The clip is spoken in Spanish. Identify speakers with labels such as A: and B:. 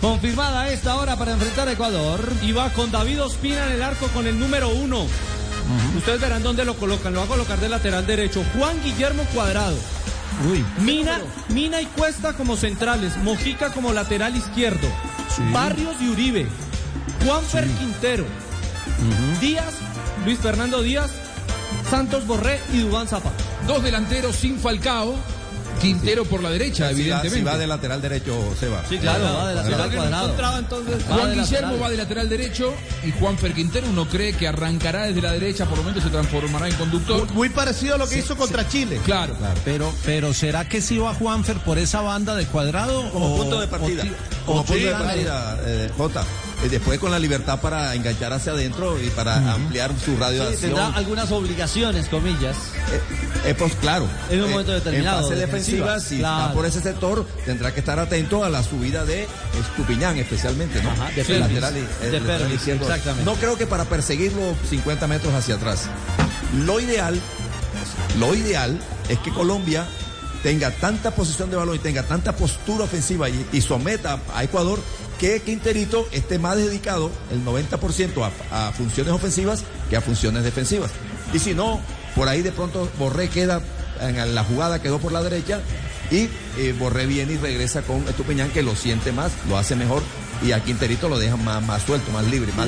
A: Confirmada a esta hora para enfrentar a Ecuador.
B: Y va con David Ospina en el arco con el número uno. Ustedes verán dónde lo colocan. Lo va a colocar de lateral derecho. Juan Guillermo Cuadrado.
A: Uy.
B: Mina, Mina y Cuesta como centrales. Mojica como lateral izquierdo. Barrios y Uribe. Juanfer Quintero. Díaz, Luis Fernando Díaz. Santos Borré y Dubán Zapata.
C: Dos delanteros sin Falcao. Quintero por la derecha,
D: Si va,
C: evidentemente.
D: si va de lateral derecho, Seba.
A: Sí, claro, va de lateral
B: ¿Será que no
A: cuadrado.
C: Juan Guillermo va de lateral derecho y Juanfer Quintero uno cree que arrancará desde la derecha, por lo menos se transformará en conductor.
E: Muy parecido a lo que hizo contra Chile.
C: Claro.
F: Pero, pero ¿será que sí va Juanfer por esa banda de cuadrado?
D: Como
F: o-
D: punto de partida.
F: o
D: como
F: o
D: punto de partida, eh, Jota. Eh, después con la libertad para enganchar hacia adentro y para ampliar su radio de
A: Sí,
D: acción.
A: tendrá algunas obligaciones, comillas.
D: Eh, eh, pues claro.
A: En un momento determinado,
D: En fase
A: defensiva,
D: defensiva, si
A: claro.
D: está por ese sector, tendrá que estar atento a la subida de Estupiñán, especialmente, ¿no?
A: Ajá, de
D: El lateral, el
A: De
D: lateral izquierdo.
A: exactamente.
D: No creo que para perseguirlo 50 metros hacia atrás. Lo ideal, lo ideal es que Colombia tenga tanta posición de balón y tenga tanta postura ofensiva y, y someta a Ecuador que Quinterito esté más dedicado el 90% a, funciones ofensivas que a funciones defensivas. Y si no, por ahí de pronto Borré queda en la jugada, quedó por la derecha y eh, Borré viene y regresa con Estupiñán que lo siente más, lo hace mejor y a Quinterito lo deja más, más suelto, más libre, más